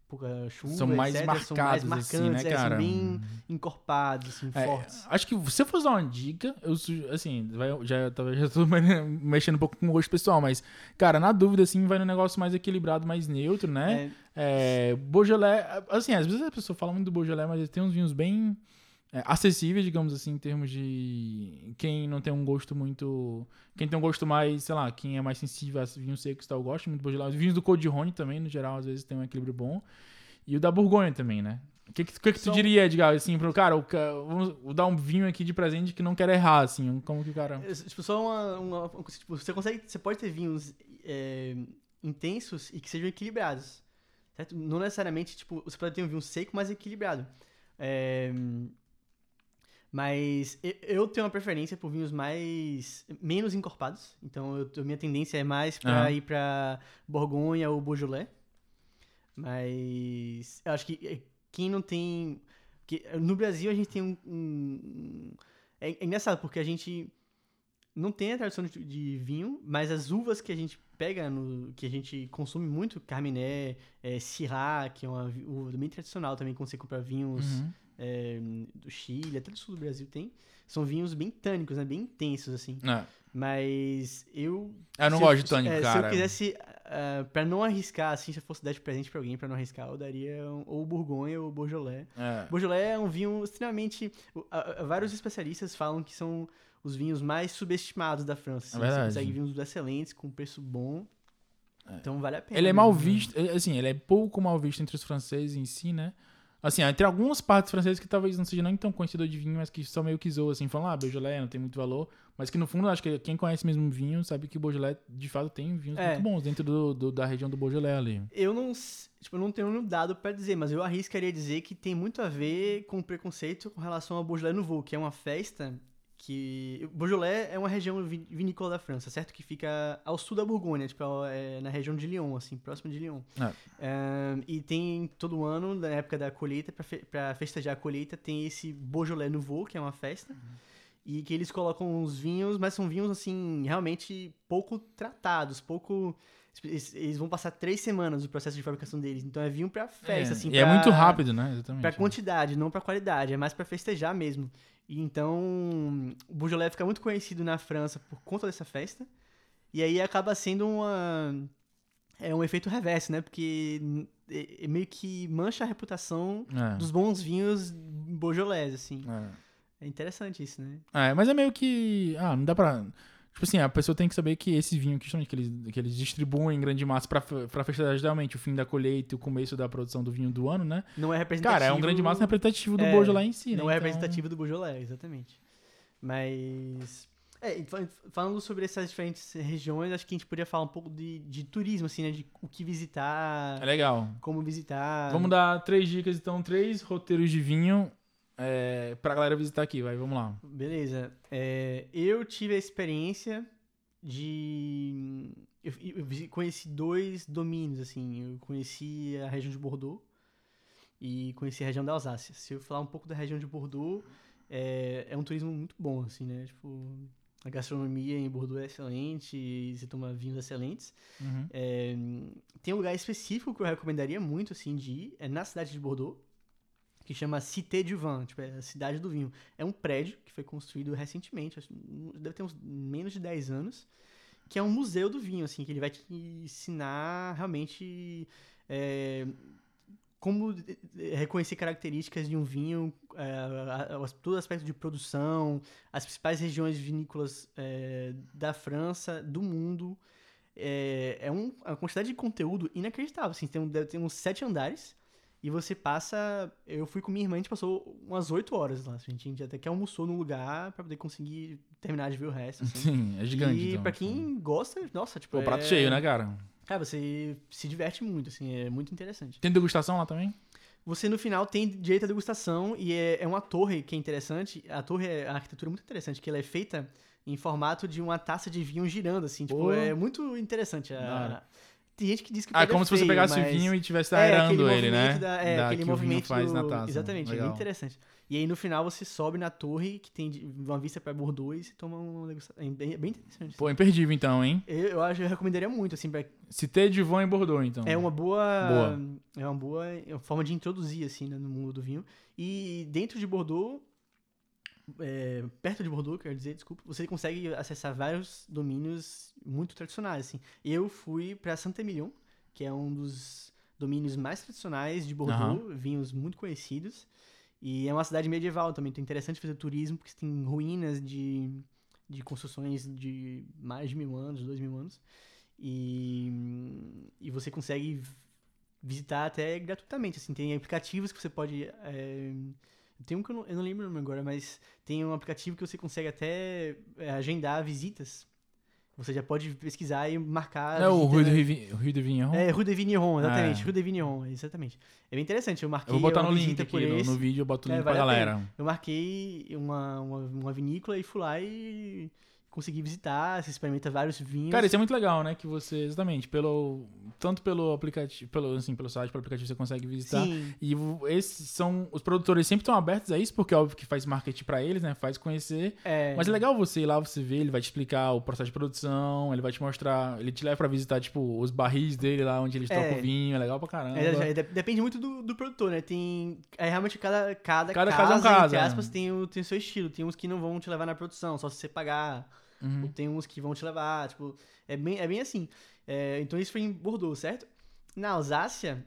pouca chuva, são mais etc, marcados, são mais marcantes, assim, né, cara? É, são bem encorpados, assim, é, fortes. Acho que se eu fosse dar uma dica, eu assim, vai, já talvez já tô <laughs> mexendo um pouco com o gosto pessoal, mas cara, na dúvida assim, vai no negócio mais equilibrado, mais neutro, né? É, é, Beaujolais, assim, às vezes a pessoa fala muito do Beaujolais, mas ele tem uns vinhos bem é, acessíveis, digamos assim, em termos de quem não tem um gosto muito. Quem tem um gosto mais, sei lá, quem é mais sensível a vinhos secos e tal, gosta muito do Beaujolais. Os vinhos do Rhône também, no geral, às vezes tem um equilíbrio bom. E o da Borgonha também, né? O que, que, que, que tu diria, Edgar, assim, pro cara, o, vamos vou dar um vinho aqui de presente que não quer errar, assim, como que o cara... É, tipo, só uma... uma tipo, você consegue, você pode ter vinhos é, intensos e que sejam equilibrados. Certo? Não necessariamente, tipo, você pode ter um vinho seco, mas equilibrado. É... Mas eu tenho uma preferência por vinhos mais menos encorpados. Então eu, a minha tendência é mais pra Aham. ir pra Borgonha ou Beaujolais. Mas eu acho que eh, quem não tem no Brasil a gente tem um, um- é, é engraçado porque a gente não tem a tradição de, de vinho, mas as uvas que a gente pega no que a gente consome muito, Carmené, é, Syrah, que é uma uva bem tradicional também quando você compra vinhos Uhum. é, do Chile, até do sul do Brasil tem. São vinhos bem tânicos, né? Bem intensos, assim. É. Mas eu. Eu não gosto de tânico, é, cara. Se eu quisesse. ah, pra não arriscar, assim, se eu fosse dar de presente pra alguém, pra não arriscar, eu daria um- ou Bourgogne ou Beaujolais. É. Beaujolais é um vinho extremamente. o- a- a- Vários especialistas falam que são os vinhos mais subestimados da França. assim. É. Você consegue vinhos excelentes, com preço bom. Então vale a pena. Ele é mal né? visto, é, assim, ele é pouco mal visto entre os franceses em si, né? Assim, entre algumas partes francesas que talvez não seja nem tão conhecedor de vinho, mas que são meio que zoam, assim, falam, ah, Beaujolais não tem muito valor. Mas que no fundo, acho que quem conhece mesmo vinho sabe que o Beaujolais, de fato, tem vinhos É. muito bons dentro do, do- da região do Beaujolais ali. Eu não, tipo, eu não tenho dado pra dizer, mas eu arriscaria dizer que tem muito a ver com o preconceito com relação ao Beaujolais Nouveau, que é uma festa que... Beaujolais é uma região vi- vinícola da França, certo? Que fica ao sul da Borgonha, tipo, é na região de Lyon, assim, próximo de Lyon. É. Ahn, e tem todo ano, na época da colheita, pra, fe festejar a colheita, tem esse Beaujolais Nouveau, que é uma festa. E que eles colocam os vinhos, mas são vinhos, assim, realmente pouco tratados, pouco... Eles vão passar três semanas no processo de fabricação deles. Então é vinho pra festa, é, assim. e é pra- muito rápido, né? Exatamente. Pra quantidade, não pra qualidade. É mais pra festejar mesmo. E então, o Beaujolais fica muito conhecido na França por conta dessa festa. E aí acaba sendo uma... É um efeito reverso, né? Porque é- é meio que mancha a reputação É. dos bons vinhos Beaujolais, assim. É. É interessante isso, né? É, mas é meio que. Ah, não dá pra. Tipo assim, a pessoa tem que saber que esse vinho que, eles, que eles distribuem em grande massa pra, pra festejar geralmente o fim da colheita e o começo da produção do vinho do ano, né? Não é representativo... Cara, é um grande massa representativo do É, Beaujolais em si, né? Não é Então- representativo do Beaujolais, exatamente. Mas. É, fa- falando sobre essas diferentes regiões, acho que a gente poderia falar um pouco de, de turismo, assim, né? De o que visitar, É legal. como visitar. Vamos dar três dicas, então, três roteiros de vinho é, pra galera visitar aqui, vai, vamos lá. Beleza. É, eu tive a experiência de. Eu, conheci dois domínios, assim. Eu conheci a região de Bordeaux e conheci a região da Alsácia. Se eu falar um pouco da região de Bordeaux, é, é um turismo muito bom, assim, né? Tipo, a gastronomia em Bordeaux é excelente, você toma vinhos excelentes. Uhum. É, tem um lugar específico que eu recomendaria muito, assim, de ir, é na cidade de Bordeaux, que chama Cité du Vin, tipo, é a cidade do vinho. É um prédio que foi construído recentemente, deve ter uns menos de 10 anos, que é um museu do vinho, assim, que ele vai te ensinar realmente é, como eh, reconhecer características de um vinho, é, todo aspecto de produção, as principais regiões vinícolas é, da França, do mundo. É, é um- uma quantidade de conteúdo inacreditável. Assim, tem, deve ter uns sete andares. E você passa. Eu fui com minha irmã, a gente passou umas oito horas lá. A gente, até que almoçou num lugar pra poder conseguir terminar de ver o resto. Assim. Sim, é gigante. e então, pra quem gosta, nossa, tipo. Pô, prato é- cheio, né, cara? Cara, você se diverte muito, assim, é muito interessante. Tem degustação lá também? Você no final tem direito à degustação e é, é uma torre que é interessante. A torre é a arquitetura é muito interessante, que ela é feita em formato de uma taça de vinho girando, assim. Tipo, Pô. é muito interessante. A- hora. Tem gente que diz que Ah, pega como se você feio, pegasse o mas- vinho e estivesse É, aerando aquele ele, né? Da, é, Da- aquele o movimento faz na taça. Exatamente, é Legal. muito interessante. E aí no final você sobe na torre, que tem uma vista pra Bordeaux e toma uma degustação. É bem, é bem interessante. Pô, imperdível então, hein? Eu, eu acho eu recomendaria muito, assim, pra Cité de Vin em Bordeaux, então. É uma boa, Boa. É uma boa forma de introduzir, assim, né, no mundo do vinho. E dentro de Bordeaux, é, perto de Bordeaux, quero dizer, desculpa, você consegue acessar vários domínios muito tradicionais, assim. Eu fui para Saint-Emilion, que é um dos domínios mais tradicionais de Bordeaux, vinhos muito conhecidos. E é uma cidade medieval também, então é interessante fazer turismo, porque tem ruínas de, de construções de mais de mil anos, dois mil anos. E, e você consegue visitar até gratuitamente, assim, tem aplicativos que você pode... é, tem um que eu não, eu não lembro o nome agora, mas tem um aplicativo que você consegue até é, agendar visitas Você já pode pesquisar e marcar. É a o Rue de, né? Vigneron. É, Rue de Vigneron, exatamente. É. Rue de Vigneron, exatamente. É bem interessante. Eu marquei Eu vou botar no link aqui no, no vídeo, eu boto o É, link pra vale a pena. galera. Eu marquei uma, uma, uma vinícola e fui lá e consegui visitar. Você experimenta vários vinhos. Cara, isso é muito legal, né? Que você, exatamente, pelo. Tanto pelo aplicativo, pelo, assim, pelo site, pelo aplicativo você consegue visitar. Sim. E esses são. Os produtores sempre estão abertos a isso, porque é óbvio que faz marketing pra eles, né? Faz conhecer. É, Mas é legal você ir lá, você ver, ele vai te explicar o processo de produção, ele vai te mostrar, ele te leva pra visitar, tipo, os barris dele lá onde eles É. tocam o vinho, é legal pra caramba. É, é, de- depende muito do, do produtor, né? Tem. É realmente cada, cada, Cada casa, casa é um caso, entre é. aspas, tem o, tem o seu estilo. Tem uns que não vão te levar na produção, só se você pagar. Uhum. Ou tem uns que vão te levar. Tipo, é bem, é bem assim. É, então isso foi em Bordeaux, certo? Na Alsácia,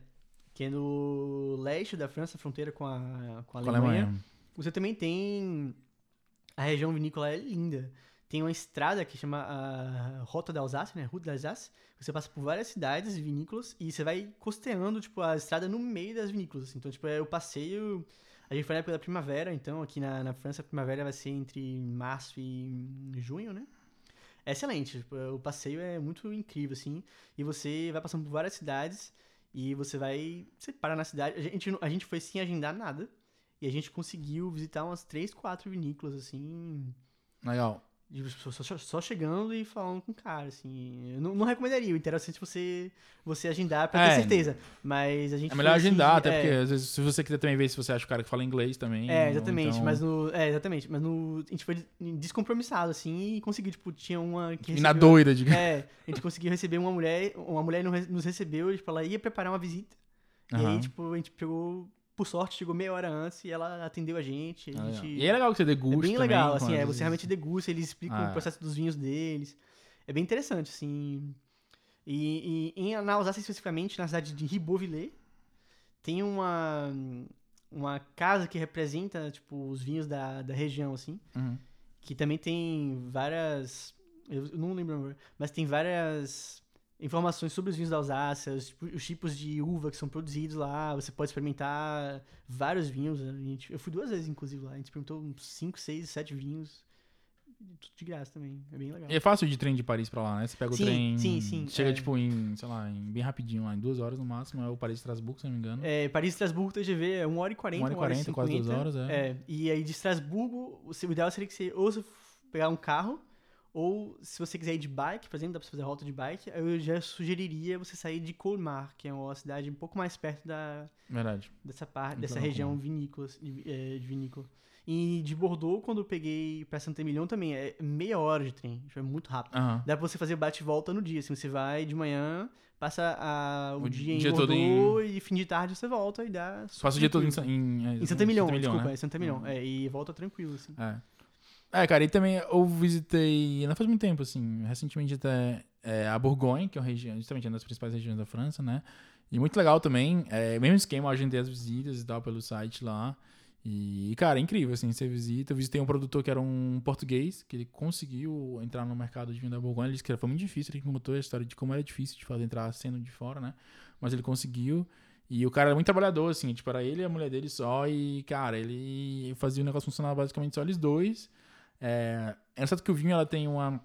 que é no leste da França, fronteira com a, com a Com Alemanha, Alemanha. você também tem. A região vinícola é linda. Tem uma estrada que chama a Rota da Alsácia, né? Route d'Alsace. Você passa por várias cidades vinícolas e você vai costeando, tipo, a estrada no meio das vinícolas. assim. Então, tipo, é o passeio. A gente foi na época da primavera, então aqui na, na França a primavera vai ser entre março e junho, né? É excelente. tipo, o passeio é muito incrível, assim. E você vai passando por várias cidades e você vai. Você para na cidade. A gente, a gente foi sem agendar nada. E a gente conseguiu visitar umas três, quatro vinícolas, assim. Legal. Só, só- chegando e falando com o cara, assim. Eu não, não recomendaria. O interessante é você, você agendar pra ter É. certeza. Mas a gente. É melhor foi, assim, agendar, até é, porque às vezes, se você quiser também ver se você acha o cara que fala inglês também. É, exatamente, então- mas no. É, exatamente. Mas no. A gente foi descompromissado, assim, e conseguiu, tipo, tinha uma. Que E na recebeu- doida, de. É, a gente conseguiu receber uma mulher, uma mulher nos recebeu, tipo, ela ia preparar uma visita. E Aham. aí, tipo, a gente pegou, por sorte, chegou meia hora antes e ela atendeu a gente. A Ah, gente E é legal que você é degusta bem também, legal, com assim, é, você realmente degusta, eles explicam Ah, é. o processo dos vinhos deles. É bem interessante, assim. E, e em, na Alsácia, especificamente, na cidade de Ribeauvillé, tem uma, uma casa que representa, tipo, os vinhos da, da região, assim Uhum. que também tem várias. Eu não lembro mas tem várias informações sobre os vinhos da Alsácia, os, tipo- os tipos de uva que são produzidos lá. Você pode experimentar vários vinhos. Gente- eu fui duas vezes, inclusive, lá. A gente experimentou uns 5, 6, 7 vinhos. Tudo de graça também. É bem legal. E é fácil de trem de Paris pra lá, né? Você pega o Sim, trem. sim, sim, Chega, é. tipo, em, sei lá, em bem rapidinho lá, em duas horas no máximo. É o Paris Estrasburgo, se não me engano. É, Paris e Estrasburgo TGV é 1 hora e 40, Uma hora e 40, quase duas 50. horas, é. É, e aí de Estrasburgo, o ideal seria que você ou você pegar um carro, ou se você quiser ir de bike, por exemplo, dá pra você fazer rota de bike, eu já sugeriria você sair de Colmar, que é uma cidade um pouco mais perto da, Verdade. dessa parte, Então, dessa região vinícola, de, é, de vinícola. E de Bordeaux, quando eu peguei pra Saint-Emilion também, é meia hora de trem, é muito rápido. Aham. Dá pra você fazer bate e volta no dia. Assim, você vai de manhã, passa a- o, O dia em dia todo Bordeaux e fim de tarde você volta e dá. Passa o dia todo em. Sa- em, é, Em Santa Emilion, Santa desculpa, né? é Santa Emilion. Uhum. É, e volta tranquilo, assim. É. É, cara, e também eu visitei, não faz muito tempo, assim, recentemente até é, a Bourgogne, que é uma região, justamente uma das principais regiões da França, né? E muito legal também, é, mesmo esquema, eu agendei as visitas e tal pelo site lá. E, cara, é incrível, assim, você visita. Eu visitei um produtor que era um português, que ele conseguiu entrar no mercado de vinho da Bourgogne. Ele disse que foi muito difícil, ele contou a história de como era difícil de fazer entrar sendo de fora, né? Mas ele conseguiu. E o cara era muito trabalhador, assim, tipo, era ele e a mulher dele só. E, cara, ele fazia o negócio funcionar basicamente só eles dois. É, é certo que o vinho, ela tem uma...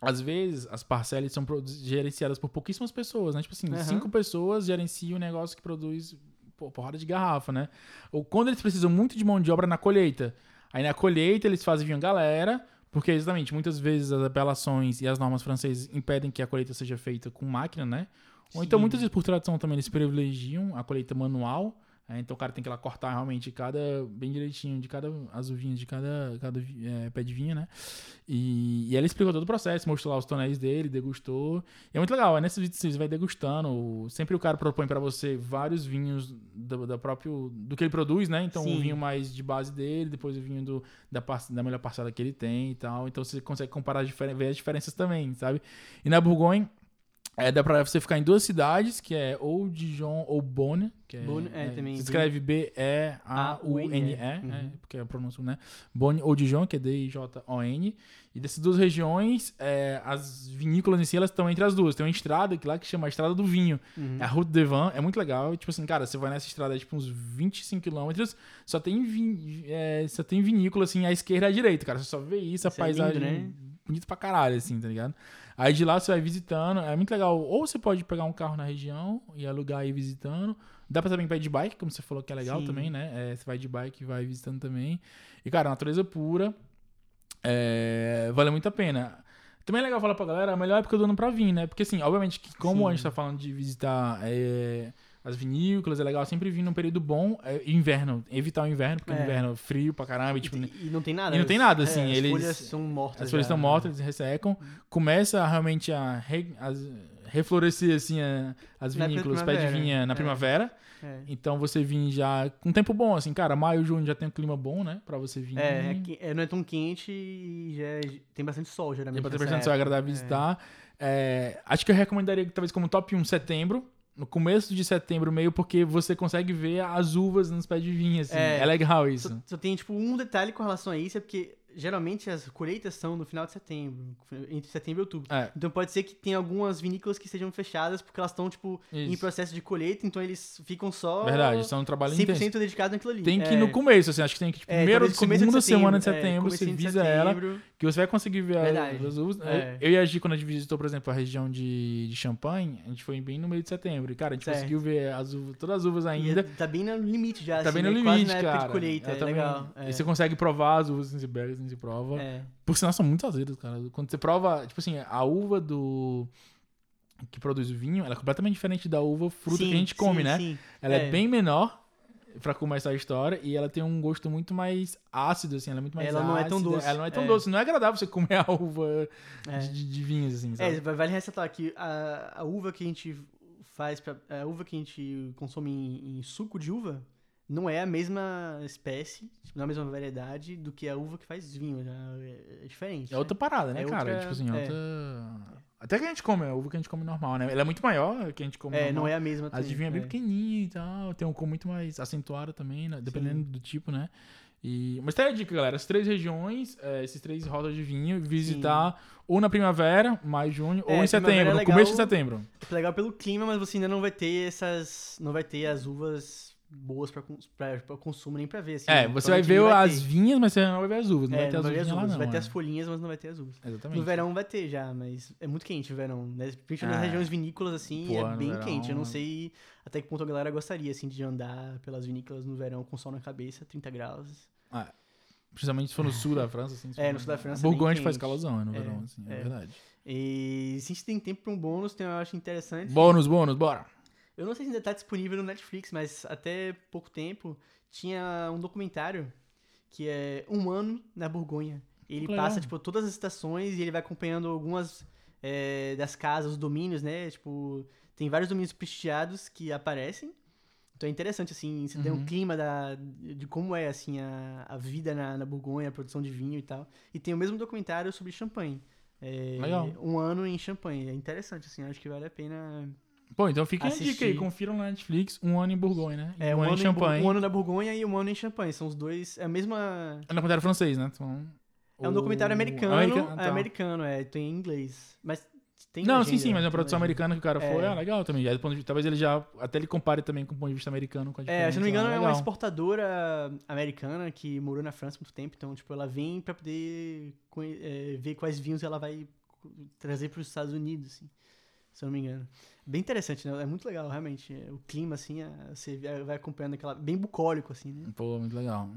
Às vezes, as parcelas são gerenciadas por pouquíssimas pessoas, né? Tipo assim, Aham. cinco pessoas gerenciam o negócio que produz porrada de garrafa, né? Ou quando eles precisam muito de mão de obra na colheita. Aí na colheita eles fazem vinho galera, porque exatamente, muitas vezes as apelações e as normas francesas impedem que a colheita seja feita com máquina, né? Ou então Sim. muitas vezes por tradição também eles privilegiam a colheita manual. Né? então o cara tem que lá cortar realmente cada bem direitinho de cada as uvinhas de cada, cada é, pé de vinho, né? E, e ela explicou todo o processo, mostrou lá os tonéis dele, degustou. E é muito legal, é nesse vídeo você vai degustando. Sempre o cara propõe pra você vários vinhos do, da próprio, do que ele produz, né? Então Sim. o vinho mais de base dele, depois o vinho do, da, da melhor parcela que ele tem e tal. Então você consegue comparar, ver as diferenças também, sabe? E na Bourgogne, é, dá pra você ficar em duas cidades, que é ou Dijon ou Bonne, que é, Bonne, é, também, se escreve B-E-A-U-N-E, Uhum. é, porque é a pronúncia, né? Bonne ou Dijon, que é D-I-J-O-N. E dessas duas regiões, é, as vinícolas em si, elas estão entre as duas. Tem uma estrada que lá que chama a Estrada do Vinho. Uhum. É a Route de Vin, é muito legal. Tipo assim, cara, você vai nessa estrada, é tipo uns 25 quilômetros, só tem, vin, é, só tem vinícola, assim, à esquerda e à direita, cara. Você só vê isso, a Isso é lindo, paisagem né? bonito pra caralho, assim, tá ligado? Aí de lá você vai visitando, é muito legal. Ou você pode pegar um carro na região e alugar e ir visitando. Dá pra também ir de bike, como você falou que é legal Sim. também, né? É, você vai de bike e vai visitando também. E, cara, natureza pura. É, vale muito a pena. Também é legal falar pra galera, a melhor época do ano pra vir, né? Porque, assim, obviamente que como Sim. a gente tá falando de visitar é, as vinícolas, é legal sempre vir num período bom. É, inverno, evitar o inverno, porque o É. inverno é frio pra caramba. E, tipo, E, e não tem nada. e não tem nada, assim, É, as eles- folhas são mortas. as folhas já. estão mortas, eles ressecam. Começa realmente a re- as- reflorescer, assim, a- as vinícolas, pé de vinha na é. primavera. É. Então você vir já com tempo bom, assim, cara, maio, junho já tem um clima bom, né? Pra você vir. É, é é, não é tão quente e já é- tem bastante sol, geralmente. Tem bastante sol, é agradável visitar. É, acho que eu recomendaria talvez como top 1 setembro. No começo de setembro, meio, porque você consegue ver as uvas nos pés de vinha, assim. É, É. legal isso. Só, só tem, tipo, um detalhe com relação a isso, é porque geralmente as colheitas são no final de setembro, entre setembro e outubro. É, Então pode ser que tenha algumas vinícolas que estejam fechadas porque elas estão, tipo, em isso. processo de colheita, então eles ficam só Verdade, é um trabalho intenso. 100% dedicados naquilo ali. Tem que ir é, no começo, assim, acho que tem que, tipo, é, primeiro ou talvez começo segunda semana de é, setembro, você de visa ela, setembro. Que você vai conseguir ver Verdade. as uvas. É. Eu e a Gi, quando a gente visitou, por exemplo, a região de, de Champagne, a gente foi bem no meio de setembro. E, cara, a gente Certo. conseguiu ver as uvas, todas as uvas E ainda. tá bem no limite já, Tá assim, bem no né? Limite, cara. de colheita, É, tá bem- legal. É. E você consegue provar as uvas, assim, você pega, assim, você prova. É. Por sinal, são muito azedas, cara. Quando você prova, tipo assim, a uva do. que produz o vinho, ela é completamente diferente da uva fruta que a Sim, gente come, sim, né? sim. Ela é. É. bem menor pra começar a história e ela tem um gosto muito mais ácido, assim, ela é muito mais Ela não é tão ácida, doce, Ela não é tão é. doce, não é agradável você comer a uva É. de, de vinhos, assim, sabe? É, vale ressaltar que a, a uva que a gente faz, pra, a uva que a gente consome em, em suco de uva, não é a mesma espécie, tipo, não é a mesma variedade do que a uva que faz vinho, é, é diferente. É outra parada, né, É cara? outra- Tipo assim, é. outra... Até que a gente come, a uva que a gente come normal, né? Ela é muito maior que a gente come É, normal. não é a mesma. As vinho é bem é. pequenininha e tal, tem um cor muito mais acentuado também, né? dependendo do tipo, né? E... Mas tá aí a dica, galera. As três regiões, é, esses três rotas de vinho, visitar ou na primavera, maio, junho, É, ou em setembro, é no legal. começo de setembro. É legal pelo clima, mas você ainda não vai ter essas. Não vai ter as uvas boas pra consumo nem pra ver. Assim, É, né? você vai Provavelmente ver nem as ter. vinhas, mas você não vai ver as uvas. Não É, vai ter as vai as lá, uvas. não. vai ter é. as folhinhas, mas não vai ter as uvas. Exatamente. No verão vai ter já, mas é muito quente o verão, né? Principalmente É. nas regiões vinícolas, assim, Pô, é no bem verão, quente. Eu não né? sei até que ponto a galera gostaria, assim, de andar pelas vinícolas no verão com sol na cabeça, 30 graus. Principalmente se for no sul da França, assim. É, no sul da França é Borgonha bem faz calorzão no É, verão, assim, é, é. verdade. E se a gente tem tempo pra um bônus, tem, eu acho interessante. Bônus, bônus, bora. Eu não sei se ainda tá disponível no Netflix, mas até pouco tempo tinha um documentário que é Um Ano na Borgonha. Ele legal. passa, tipo, todas as estações e ele vai acompanhando algumas é, das casas, os domínios, né? Tipo, tem vários domínios prestigiados que aparecem. Então é interessante, assim, você tem Uhum. um clima da, de como é, assim, a, a vida na, na Borgonha, a produção de vinho e tal. E tem o mesmo documentário sobre champanhe. É, Legal. Um ano em champanhe. É interessante, assim, acho que vale a pena Pô, então fica a dica aí. Confiram na Netflix um ano em Borgonha, né? E É, um, um ano em ano, em Bur- Champagne. um ano na Borgonha e um ano em Champagne. São os dois. É a mesma. É um documentário francês, né? Então, É um documentário americano. America- É tá. americano, é. Tem em inglês. Mas tem. Não, legenda, sim, sim, mas é uma produção legenda. americana que o cara foi, É. ah, legal também. Aí, do ponto de- talvez ele já, até ele compare também com o ponto de vista americano É, se não me engano, ah, é uma exportadora americana que morou na França há muito tempo. Então, tipo, ela vem pra poder é, ver quais vinhos ela vai trazer pros Estados Unidos, assim. Se eu não me engano. Bem interessante, né? É muito legal, realmente. O clima, assim, é- você vai acompanhando aquela. Bem bucólico, assim, né? Pô, muito legal.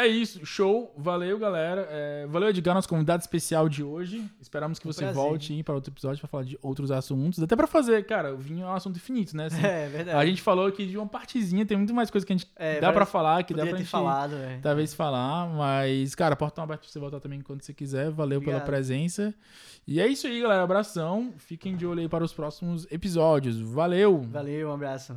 É isso, show. Valeu, galera. É, valeu, Edgar, nosso convidado especial de hoje. Esperamos que Um você prazer. volte aí para outro episódio para falar de outros assuntos. Até para fazer, cara, o vinho é um assunto infinito, né? Assim, <laughs> É, verdade. a gente falou aqui de uma partezinha, tem muito mais coisa que a gente É, dá pra falar, que dá pra ter gente falado, é. talvez falar, mas, cara, portão aberto pra você voltar também quando você quiser. Valeu pela Obrigado. presença. E é isso aí, galera. Abração. Fiquem de olho aí para os próximos episódios. Valeu! Valeu, um abraço.